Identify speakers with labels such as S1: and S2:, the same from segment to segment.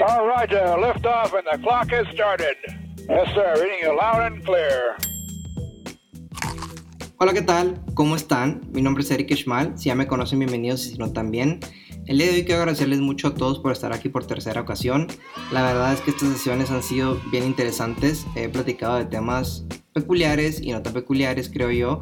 S1: All right, uh, lift off and the clock has started. Yes, sir. Reading you loud and clear.
S2: Hola, ¿qué tal? ¿Cómo están? Mi nombre es Eric Schmal. Si ya me conocen, bienvenidos y si no, también. El día de hoy quiero agradecerles mucho a todos por estar aquí por tercera ocasión. La verdad es que estas sesiones han sido bien interesantes. He platicado de temas peculiares y no tan peculiares, creo yo.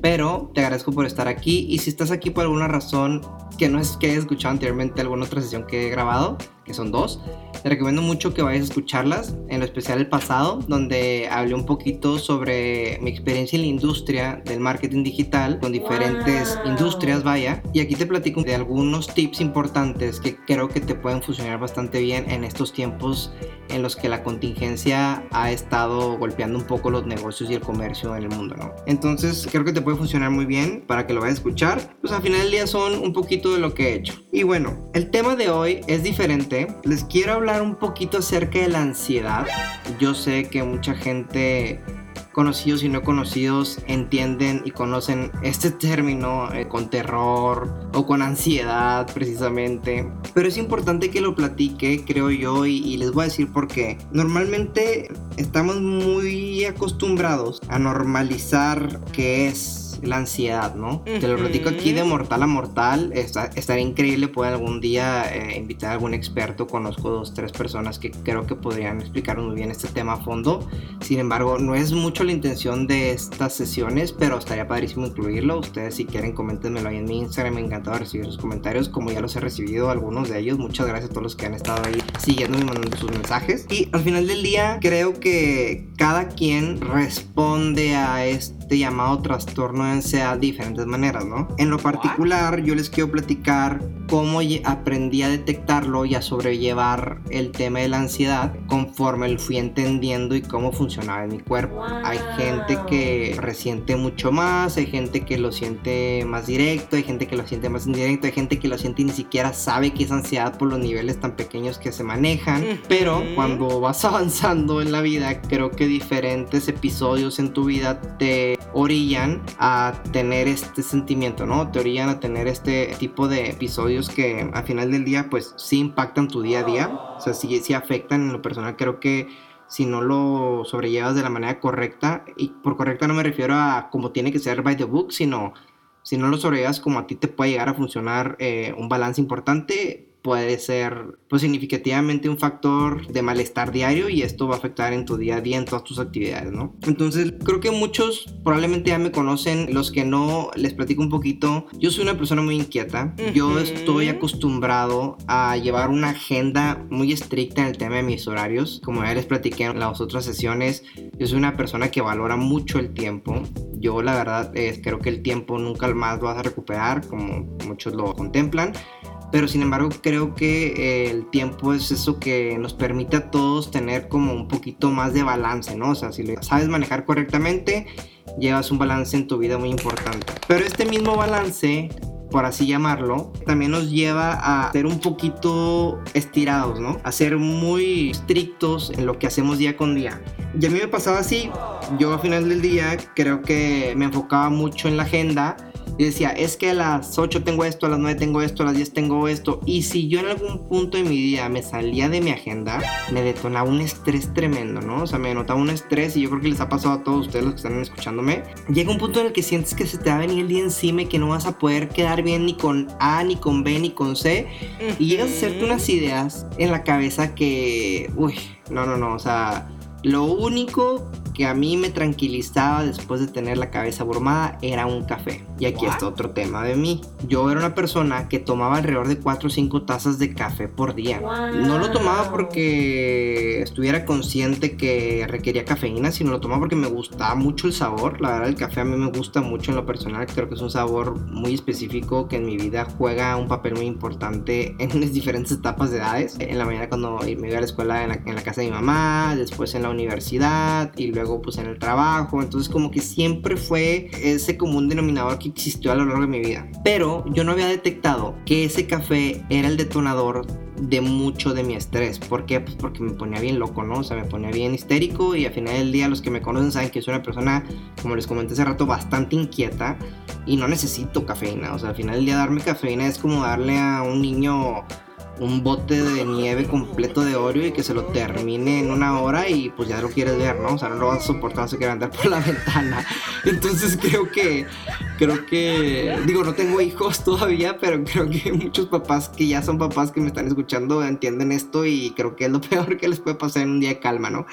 S2: Pero te agradezco por estar aquí y si estás aquí por alguna razón que no es que hayas escuchado anteriormente alguna otra sesión que he grabado, que son dos, te recomiendo mucho que vayas a escucharlas, en lo especial el pasado, donde hablé un poquito sobre mi experiencia en la industria del marketing digital, con diferentes industrias, vaya, y aquí te platico de algunos tips importantes que creo que te pueden funcionar bastante bien en estos tiempos en los que la contingencia ha estado golpeando un poco los negocios y el comercio en el mundo, ¿no? Entonces creo que te puede funcionar muy bien para que lo vayas a escuchar. Pues al final del día son un poquito de lo que he hecho. Y bueno, el tema de hoy es diferente. Les quiero hablar un poquito acerca de la ansiedad. Yo sé que mucha gente conocidos y no conocidos entienden y conocen este término eh, con terror o con ansiedad precisamente. Pero es importante que lo platique, creo yo, y, y les voy a decir por qué. Normalmente estamos muy acostumbrados a normalizar qué es la ansiedad, ¿no? Te lo platico aquí de mortal a mortal. Está, estaría increíble poder algún día eh, invitar a algún experto. Conozco dos, tres personas que creo que podrían explicar muy bien este tema a fondo. Sin embargo, no es mucho la intención de estas sesiones, pero estaría padrísimo incluirlo. Ustedes si quieren, coméntenmelo ahí en mi Instagram. Me encanta recibir sus comentarios, como ya los he recibido algunos de ellos. Muchas gracias a todos los que han estado ahí siguiendo y mandando sus mensajes. Y al final del día, creo que cada quien responde a este llamado trastorno de ansiedad de diferentes maneras, ¿no? En lo particular, yo les quiero platicar cómo aprendí a detectarlo y a sobrellevar el tema de la ansiedad conforme lo fui entendiendo y cómo funcionaba en mi cuerpo. Hay gente que resiente mucho más, hay gente que lo siente más directo, hay gente que lo siente más indirecto, hay gente que lo siente y ni siquiera sabe que es ansiedad por los niveles tan pequeños que se manejan. Pero cuando vas avanzando en la vida, creo que diferentes episodios en tu vida te orillan a tener este sentimiento, ¿no? Te orillan a tener este tipo de episodios que al final del día pues sí impactan tu día a día, o sea, sí, sí afectan en lo personal, creo que si no lo sobrellevas de la manera correcta, y por correcta no me refiero a como tiene que ser by the book, sino si no lo sobrellevas como a ti te puede llegar a funcionar eh, un balance importante, puede ser pues significativamente un factor de malestar diario y esto va a afectar en tu día a día en todas tus actividades, ¿no? Entonces creo que muchos probablemente ya me conocen, los que no les platico un poquito, yo soy una persona muy inquieta, yo estoy acostumbrado a llevar una agenda muy estricta en el tema de mis horarios, como ya les platiqué en las otras sesiones, yo soy una persona que valora mucho el tiempo, yo la verdad es, creo que el tiempo nunca más lo vas a recuperar como muchos lo contemplan pero sin embargo creo que eh, el tiempo es eso que nos permite a todos tener como un poquito más de balance, ¿no? O sea, si lo sabes manejar correctamente, llevas un balance en tu vida muy importante. Pero este mismo balance por así llamarlo, también nos lleva a ser un poquito estirados, ¿no? A ser muy estrictos en lo que hacemos día con día. Y a mí me pasaba así, yo al final del día creo que me enfocaba mucho en la agenda y decía, es que a las 8 tengo esto, a las 9 tengo esto, a las 10 tengo esto. Y si yo en algún punto de mi vida me salía de mi agenda, me detonaba un estrés tremendo, ¿no? O sea, me notaba un estrés y yo creo que les ha pasado a todos ustedes los que están escuchándome. Llega un punto en el que sientes que se te va a venir el día encima y que no vas a poder quedar bien ni con A, ni con B, ni con C. Y llegas a hacerte unas ideas en la cabeza que, uy, no, no, no, o sea, lo único que a mí me tranquilizaba después de tener la cabeza abrumada era un café. Y aquí está otro tema de mí. Yo era una persona que tomaba alrededor de 4 o 5 tazas de café por día. No lo tomaba porque estuviera consciente que requería cafeína, sino lo tomaba porque me gustaba mucho el sabor. La verdad, el café a mí me gusta mucho en lo personal. Creo que es un sabor muy específico que en mi vida juega un papel muy importante en las diferentes etapas de edades. En la mañana cuando me iba a la escuela en la, en la casa de mi mamá, después en la universidad y luego pues en el trabajo, entonces como que siempre fue ese común denominador que existió a lo largo de mi vida. Pero yo no había detectado que ese café era el detonador de mucho de mi estrés. ¿Por qué? Pues porque me ponía bien loco, ¿no? O sea, me ponía bien histérico y al final del día los que me conocen saben que soy una persona, como les comenté hace rato, bastante inquieta y no necesito cafeína. O sea, al final del día darme cafeína es como darle a un niño un bote de nieve completo de Oreo y que se lo termine en una hora y pues ya lo quieres ver, ¿no? O sea, no lo vas a soportar, se quiere andar por la ventana. Entonces creo que, creo que, digo, no tengo hijos todavía, pero creo que muchos papás que ya son papás que me están escuchando entienden esto y creo que es lo peor que les puede pasar en un día de calma, ¿no?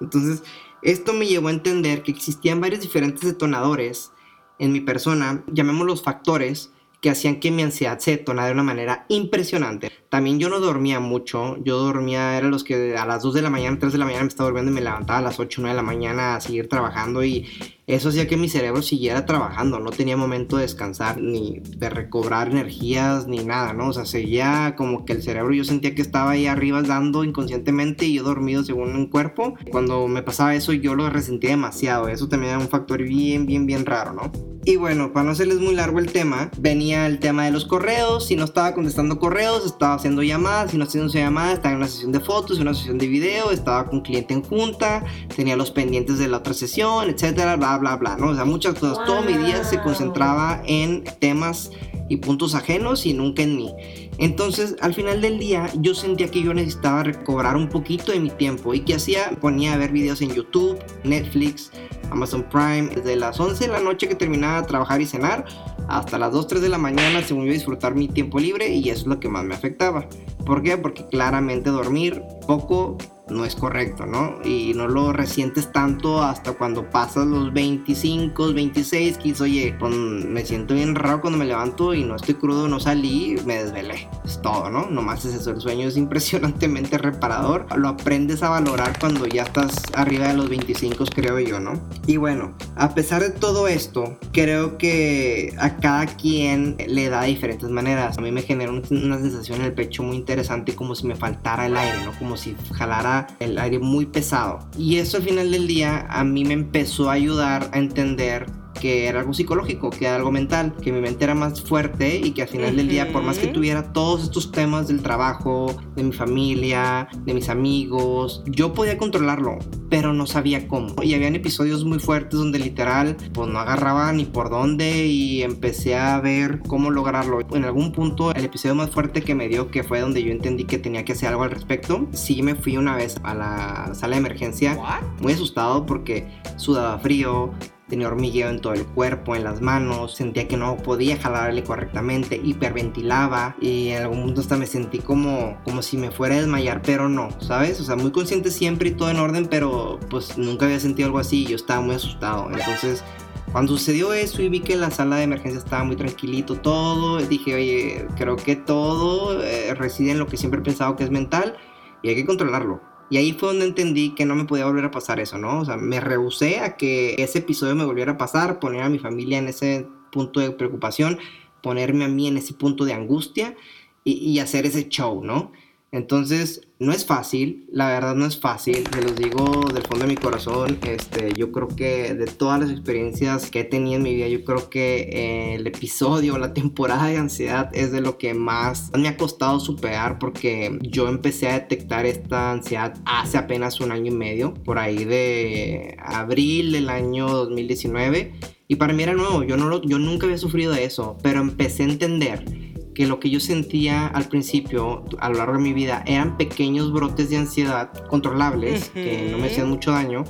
S2: Entonces, esto me llevó a entender que existían varios diferentes detonadores en mi persona, llamémoslos factores, que hacían que mi ansiedad se detonara de una manera impresionante. También yo no dormía mucho, yo dormía, era los que a las 2 de la mañana, 3 de la mañana me estaba durmiendo y me levantaba a las 8, 9 de la mañana a seguir trabajando y eso hacía que mi cerebro siguiera trabajando, no tenía momento de descansar, ni de recobrar energías, ni nada, ¿no? O sea, seguía como que el cerebro yo sentía que estaba ahí arriba dando inconscientemente y yo dormido según un cuerpo. Cuando me pasaba eso yo lo resentía demasiado, eso también era un factor bien, bien, bien raro, ¿no? Y bueno, para no hacerles muy largo el tema, venía el tema de los correos, si no estaba contestando correos, estaba haciendo llamadas, no haciendo llamadas, estaba en una sesión de fotos, en una sesión de video, estaba con cliente en junta, tenía los pendientes de la otra sesión, etcétera, bla, bla, bla, ¿no? O sea, muchas cosas. Todo mi día se concentraba en temas y puntos ajenos y nunca en mí. Entonces, al final del día, yo sentía que yo necesitaba recobrar un poquito de mi tiempo. ¿Y que hacía? Ponía a ver videos en YouTube, Netflix, Amazon Prime, desde las 11 de la noche que terminaba de trabajar y cenar, hasta las 2, 3 de la mañana, según yo disfrutar mi tiempo libre, y eso es lo que más me afectaba. ¿Por qué? Porque claramente dormir poco no es correcto, ¿no? Y no lo resientes tanto hasta cuando pasas los 25, 26, que dices, oye, me siento bien raro cuando me levanto y no estoy crudo, no salí, me desvelé. Es todo, ¿no? Nomás es eso, el sueño es impresionantemente reparador. Lo aprendes a valorar cuando ya estás arriba de los 25, creo yo, ¿no? Y bueno, a pesar de todo esto, creo que a cada quien le da de diferentes maneras. A mí me genera una sensación en el pecho muy interesante, como si me faltara el aire, ¿no? Como si jalara el aire muy pesado. Y eso al final del día a mí me empezó a ayudar a entender que era algo psicológico, que era algo mental, que mi mente era más fuerte y que al final del día, por más que tuviera todos estos temas del trabajo, de mi familia, de mis amigos, yo podía controlarlo, pero no sabía cómo. Y habían episodios muy fuertes donde literal, pues no agarraba ni por dónde y empecé a ver cómo lograrlo. En algún punto, el episodio más fuerte que me dio, que fue donde yo entendí que tenía que hacer algo al respecto, sí me fui una vez a la sala de emergencia muy asustado porque sudaba frío, tenía hormigueo en todo el cuerpo, en las manos, sentía que no podía jalarle correctamente, hiperventilaba y en algún momento hasta me sentí como, como si me fuera a desmayar, pero no, ¿sabes? O sea, muy consciente siempre y todo en orden, pero pues nunca había sentido algo así y yo estaba muy asustado. Entonces, cuando sucedió eso y vi que la sala de emergencia estaba muy tranquilito todo, dije, oye, creo que todo eh, reside en lo que siempre he pensado que es mental y hay que controlarlo. Y ahí fue donde entendí que no me podía volver a pasar eso, ¿no? O sea, me rehusé a que ese episodio me volviera a pasar, poner a mi familia en ese punto de preocupación, ponerme a mí en ese punto de angustia y, y hacer ese show, ¿no? Entonces, no es fácil, la verdad no es fácil, se los digo del fondo de mi corazón, este, yo creo que de todas las experiencias que he tenido en mi vida, yo creo que el episodio, la temporada de ansiedad es de lo que más me ha costado superar porque yo empecé a detectar esta ansiedad hace apenas un año y medio, por ahí de abril del año 2019, y para mí era nuevo, yo, no lo, yo nunca había sufrido de eso, pero empecé a entender que lo que yo sentía al principio, a lo largo de mi vida, eran pequeños brotes de ansiedad controlables, que no me hacían mucho daño,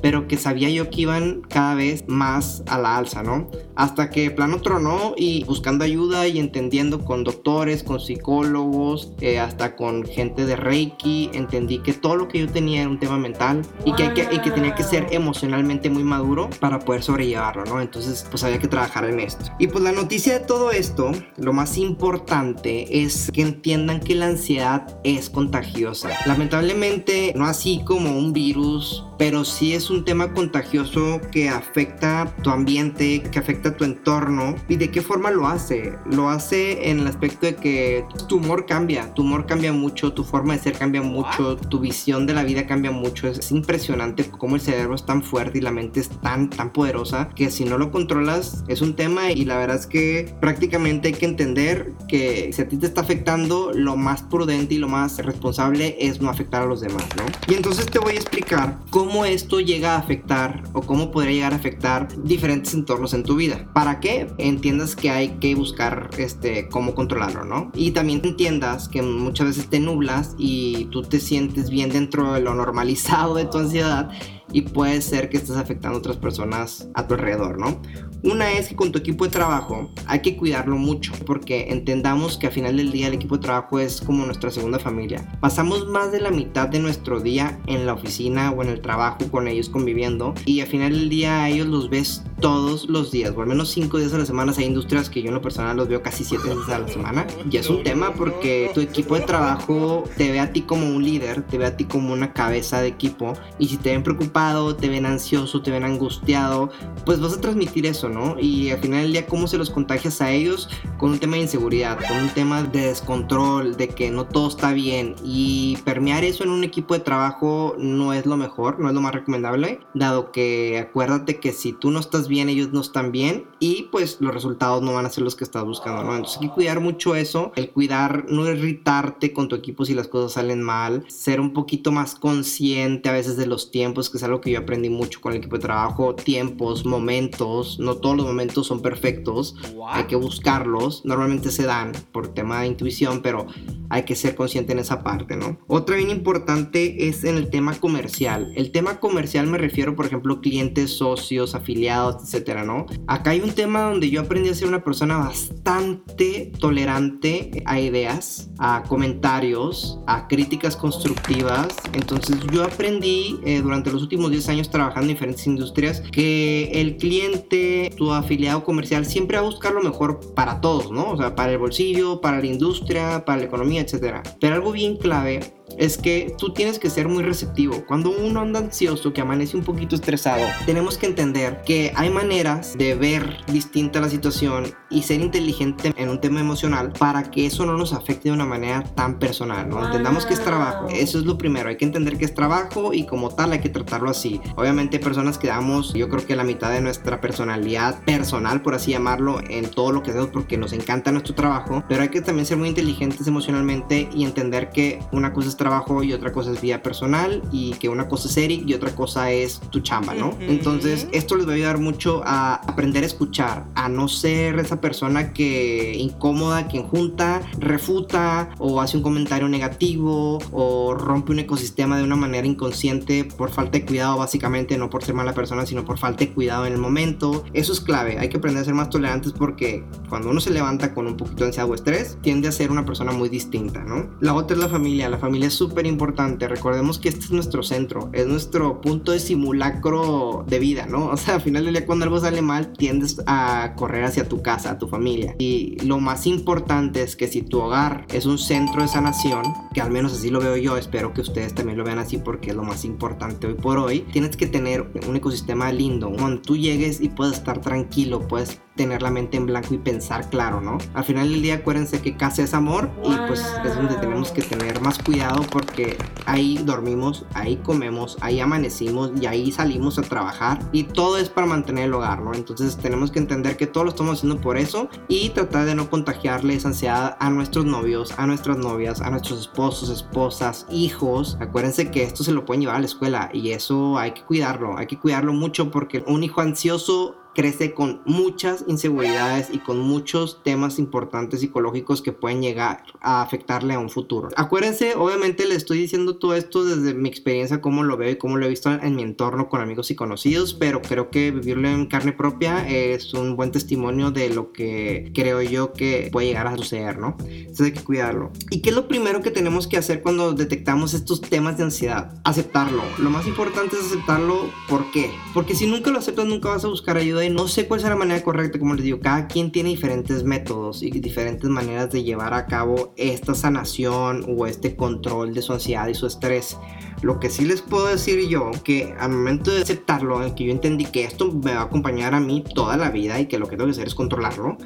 S2: pero que sabía yo que iban cada vez más a la alza, ¿no? Hasta que plano tronó y buscando ayuda y entendiendo con doctores, con psicólogos, eh, hasta con gente de Reiki, entendí que todo lo que yo tenía era un tema mental y que, y que tenía que ser emocionalmente muy maduro para poder sobrellevarlo, ¿no? Entonces, pues había que trabajar en esto. Y pues la noticia de todo esto, lo más importante es que entiendan que la ansiedad es contagiosa. Lamentablemente, no así como un virus, pero sí es un tema contagioso que afecta tu ambiente, que afecta tu entorno. ¿Y de qué forma lo hace? Lo hace en el aspecto de que tu humor cambia, tu humor cambia mucho, tu forma de ser cambia mucho, tu visión de la vida cambia mucho. Es, impresionante cómo el cerebro es tan fuerte y la mente es tan, tan poderosa que si no lo controlas es un tema y la verdad es que prácticamente hay que entender que si a ti te está afectando, lo más prudente y lo más responsable es no afectar a los demás, ¿no? Y entonces te voy a explicar cómo cómo esto llega a afectar o cómo podría llegar a afectar diferentes entornos en tu vida. ¿Para qué? Entiendas que hay que buscar este, cómo controlarlo, ¿no? Y también entiendas que muchas veces te nublas y tú te sientes bien dentro de lo normalizado de tu ansiedad y puede ser que estés afectando a otras personas a tu alrededor, ¿no? Una es que con tu equipo de trabajo hay que cuidarlo mucho porque entendamos que al final del día el equipo de trabajo es como nuestra segunda familia. Pasamos más de la mitad de nuestro día en la oficina o en el trabajo con ellos conviviendo y al final del día a ellos los ves todos los días, o al menos cinco días a la semana. Hay industrias que yo en lo personal los veo casi siete veces a la semana. Y es un tema porque tu equipo de trabajo te ve a ti como un líder, te ve a ti como una cabeza de equipo y si te ven preocupado, te ven ansioso, te ven angustiado, pues vas a transmitir eso, ¿no? Y al final del día, ¿cómo se los contagias a ellos? Con un tema de inseguridad, con un tema de descontrol, de que no todo está bien. Y permear eso en un equipo de trabajo no es lo mejor, no es lo más recomendable, dado que acuérdate que si tú no estás bien, ellos no están bien y pues los resultados no van a ser los que estás buscando, ¿no? Entonces hay que cuidar mucho eso, el cuidar, no irritarte con tu equipo si las cosas salen mal, ser un poquito más consciente a veces de los tiempos, que es algo que yo aprendí mucho con el equipo de trabajo, tiempos, momentos, no todos los momentos son perfectos, hay que buscarlos, normalmente se dan por tema de intuición, pero hay que ser consciente en esa parte, ¿no? Otra bien importante es en el tema comercial. El tema comercial me refiero, por ejemplo, clientes, socios, afiliados, etcétera, ¿no? Acá hay un tema donde yo aprendí a ser una persona bastante tolerante a ideas, a comentarios, a críticas constructivas. Entonces yo aprendí eh, durante los últimos 10 años trabajando en diferentes industrias que el cliente, tu afiliado comercial, siempre va a buscar lo mejor para todos, ¿no? O sea, para el bolsillo, para la industria, para la economía, etcétera. Pero algo bien clave es que tú tienes que ser muy receptivo. Cuando uno anda ansioso, que amanece un poquito estresado, tenemos que entender que hay maneras de ver distinta la situación y ser inteligente en un tema emocional para que eso no nos afecte de una manera tan personal, ¿no? Entendamos que es trabajo. Eso es lo primero. Hay que entender que es trabajo y como tal hay que tratarlo así. Obviamente personas que damos, yo creo que la mitad de nuestra personalidad personal, por así llamarlo, en todo lo que hacemos porque nos encanta nuestro trabajo, pero hay que también ser muy inteligentes emocionalmente y entender que una cosa es trabajo y otra cosa es vida personal y que una cosa es Eric y otra cosa es tu chamba, ¿no? Entonces esto les va a ayudar mucho a aprender a escuchar, a no ser esa persona que incómoda, que junta, refuta o hace un comentario negativo o rompe un ecosistema de una manera inconsciente por falta de cuidado básicamente, no por ser mala persona, sino por falta de cuidado en el momento. Eso es clave, hay que aprender a ser más tolerantes porque cuando uno se levanta con un poquito de ansiedad o estrés, tiende a ser una persona muy distinta, ¿no? La otra es la familia, la familia es súper importante. Recordemos que este es nuestro centro, es nuestro punto de simulacro de vida, ¿no? O sea, al final del día cuando algo sale mal, tiendes a correr hacia tu casa, a tu familia. Y lo más importante es que si tu hogar es un centro de sanación, que al menos así lo veo yo, espero que ustedes también lo vean así porque es lo más importante hoy por hoy, tienes que tener un ecosistema lindo, donde tú llegues y puedas estar tranquilo, puedes tener la mente en blanco y pensar claro, ¿no? Al final del día acuérdense que casa es amor y pues es donde tenemos que tener más cuidado porque ahí dormimos, ahí comemos, ahí amanecimos y ahí salimos a trabajar y todo es para mantener el hogar, ¿no? Entonces tenemos que entender que todo lo estamos haciendo por eso y tratar de no contagiarle esa ansiedad a nuestros novios, a nuestras novias, a nuestros esposos, esposas, hijos. Acuérdense que esto se lo pueden llevar a la escuela y eso hay que cuidarlo, hay que cuidarlo mucho porque un hijo ansioso crece con muchas inseguridades y con muchos temas importantes psicológicos que pueden llegar a afectarle a un futuro. Acuérdense, obviamente le estoy diciendo todo esto desde mi experiencia, cómo lo veo y cómo lo he visto en mi entorno con amigos y conocidos, pero creo que vivirlo en carne propia es un buen testimonio de lo que creo yo que puede llegar a suceder, ¿no? Entonces hay que cuidarlo. ¿Y qué es lo primero que tenemos que hacer cuando detectamos estos temas de ansiedad? Aceptarlo. Lo más importante es aceptarlo. ¿Por qué? Porque si nunca lo aceptas, nunca vas a buscar ayuda no sé cuál es la manera correcta, como les digo, cada quien tiene diferentes métodos y diferentes maneras de llevar a cabo esta sanación o este control de su ansiedad y su estrés. Lo que sí les puedo decir yo, que al momento de aceptarlo, en que yo entendí que esto me va a acompañar a mí toda la vida y que lo que tengo que hacer es controlarlo,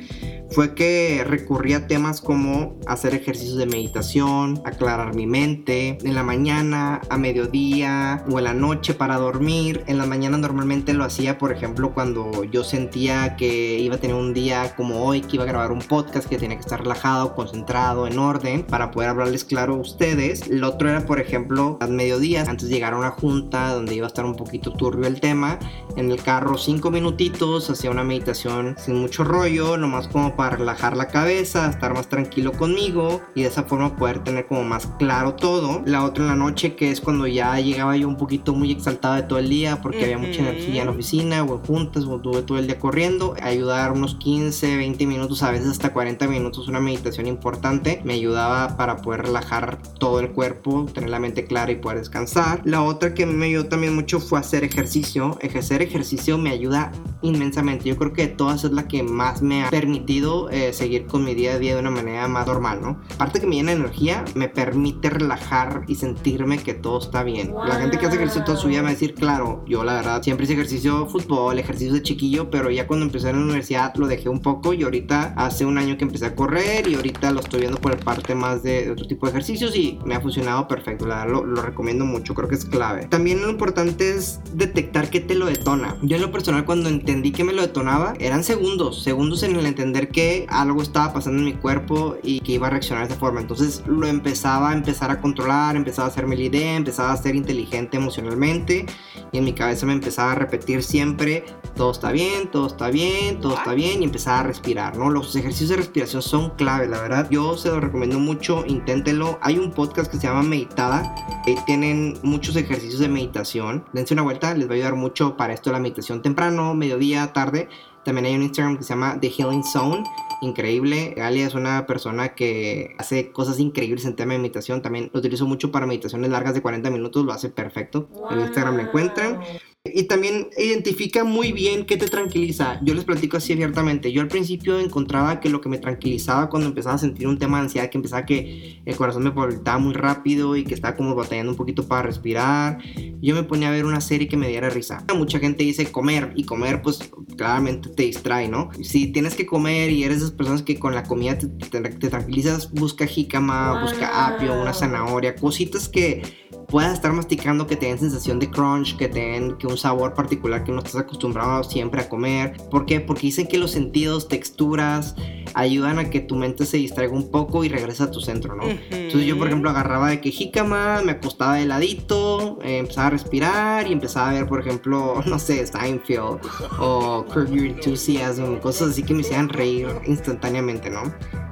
S2: fue que recurrí a temas como hacer ejercicios de meditación, aclarar mi mente, en la mañana, a mediodía o en la noche para dormir. En la mañana normalmente lo hacía, por ejemplo, cuando yo sentía que iba a tener un día como hoy, que iba a grabar un podcast, que tenía que estar relajado, concentrado, en orden, para poder hablarles claro a ustedes. El otro era, por ejemplo, a mediodías, antes de llegar a una junta donde iba a estar un poquito turbio el tema, en el carro cinco minutitos, hacía una meditación sin mucho rollo, nomás como para relajar la cabeza, estar más tranquilo conmigo y de esa forma poder tener como más claro todo. La otra en la noche, que es cuando ya llegaba yo un poquito muy exaltado de todo el día porque había mucha energía en la oficina o en juntas o tuve todo el día corriendo, ayudar unos 15, 20 minutos, a veces hasta 40 minutos, una meditación importante, me ayudaba para poder relajar todo el cuerpo, tener la mente clara y poder descansar. La otra que me ayudó también mucho fue hacer ejercicio. Ejercer ejercicio me ayuda inmensamente. Yo creo que de todas es la que más me ha permitido eh, seguir con mi día a día de una manera más normal, ¿no? Aparte que me llena energía, me permite relajar y sentirme que todo está bien. La gente que hace ejercicio toda su vida me va a decir, claro, yo la verdad siempre hice ejercicio, fútbol, ejercicio de chiquillo, pero ya cuando empecé en la universidad lo dejé un poco y ahorita hace un año que empecé a correr y ahorita lo estoy viendo por parte más de, otro tipo de ejercicios y me ha funcionado perfecto, lo recomiendo mucho, creo que es clave. También lo importante es detectar qué te lo detona. Yo en lo personal cuando entendí que me lo detonaba, eran segundos, segundos en el entender que algo estaba pasando en mi cuerpo y que iba a reaccionar de esa forma. Entonces lo empezaba a empezar a controlar, empezaba a hacerme la idea, empezaba a ser inteligente emocionalmente y en mi cabeza me empezaba a repetir siempre, todo está bien, todo está bien, todo está bien y empezaba a respirar, ¿no? Los ejercicios de respiración son clave, la verdad. Yo se lo recomiendo mucho, inténtenlo. Hay un podcast que se llama Meditada, ahí tienen muchos ejercicios de meditación. Dense una vuelta, les va a ayudar mucho para esto la meditación temprano, mediodía, tarde. También hay un Instagram que se llama The Healing Zone. Increíble. Galia es una persona que hace cosas increíbles en tema de meditación. También lo utilizo mucho para meditaciones largas de 40 minutos. Lo hace perfecto. En Instagram lo encuentran. Y también identifica muy bien qué te tranquiliza. Yo les platico así abiertamente. Yo al principio encontraba que lo que me tranquilizaba cuando empezaba a sentir un tema de ansiedad, que empezaba que el corazón me palpitaba muy rápido y que estaba como batallando un poquito para respirar, yo me ponía a ver una serie que me diera risa. Mucha gente dice comer y comer pues claramente te distrae, ¿no? Si tienes que comer y eres de esas personas que con la comida te, te tranquilizas, busca jícama, busca apio, una zanahoria, cositas que puedas estar masticando que te den sensación de crunch, que te den que un sabor particular que no estás acostumbrado siempre a comer. ¿Por qué? Porque dicen que los sentidos, texturas, ayudan a que tu mente se distraiga un poco y regrese a tu centro, ¿no? Entonces yo, por ejemplo, agarraba de que jícama, me acostaba de ladito, eh, empezaba a respirar y empezaba a ver, por ejemplo, no sé, Steinfeld o Curb Your Enthusiasm, cosas así que me hacían reír instantáneamente, ¿no?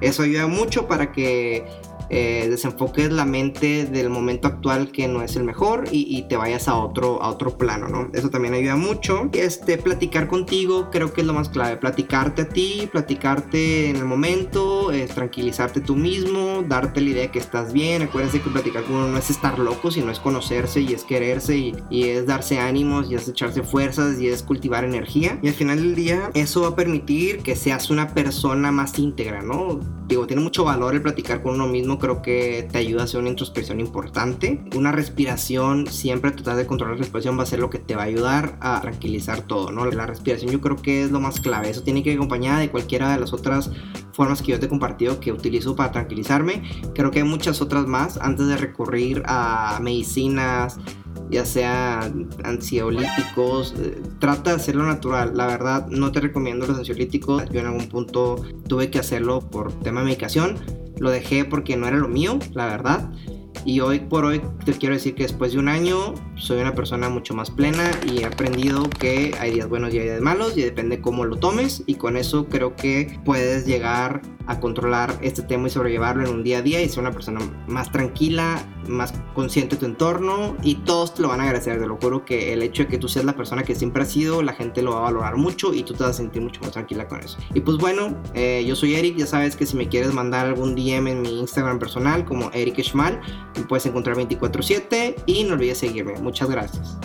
S2: Eso ayuda mucho para que eh, desenfoques la mente del momento actual que no es el mejor y, te vayas a otro, a otro plano, ¿no? Eso también ayuda mucho. Este, platicar contigo creo que es lo más clave. Platicarte a ti, platicarte en el momento, tranquilizarte tú mismo, darte la idea de que estás bien. Acuérdense que platicar con uno no es estar loco, sino es conocerse y es quererse y, y es darse ánimos y es echarse fuerzas y es cultivar energía. Y al final del día eso va a permitir que seas una persona más íntegra, ¿no? Digo, tiene mucho valor el platicar con uno mismo creo que te ayuda a hacer una introspección importante. Una respiración, siempre tratar de controlar la respiración va a ser lo que te va a ayudar a tranquilizar todo, ¿no? La respiración yo creo que es lo más clave. Eso tiene que ir acompañada de cualquiera de las otras formas que yo te he compartido que utilizo para tranquilizarme. Creo que hay muchas otras más antes de recurrir a medicinas, ya sea ansiolíticos, eh, trata de hacerlo natural. La verdad, no te recomiendo los ansiolíticos. Yo en algún punto tuve que hacerlo por tema de medicación, lo dejé porque no era lo mío, la verdad. Y hoy por hoy te quiero decir que después de un año soy una persona mucho más plena y he aprendido que hay días buenos y hay días malos y depende cómo lo tomes y con eso creo que puedes llegar a controlar este tema y sobrellevarlo en un día a día y ser una persona más tranquila, más consciente de tu entorno y todos te lo van a agradecer. Te lo juro que el hecho de que tú seas la persona que siempre has sido, la gente lo va a valorar mucho y tú te vas a sentir mucho más tranquila con eso. Y pues bueno, eh, yo soy Eric, ya sabes que si me quieres mandar algún DM en mi Instagram personal como Eric Schmal, me puedes encontrar 24/7 y no olvides seguirme. Muchas gracias.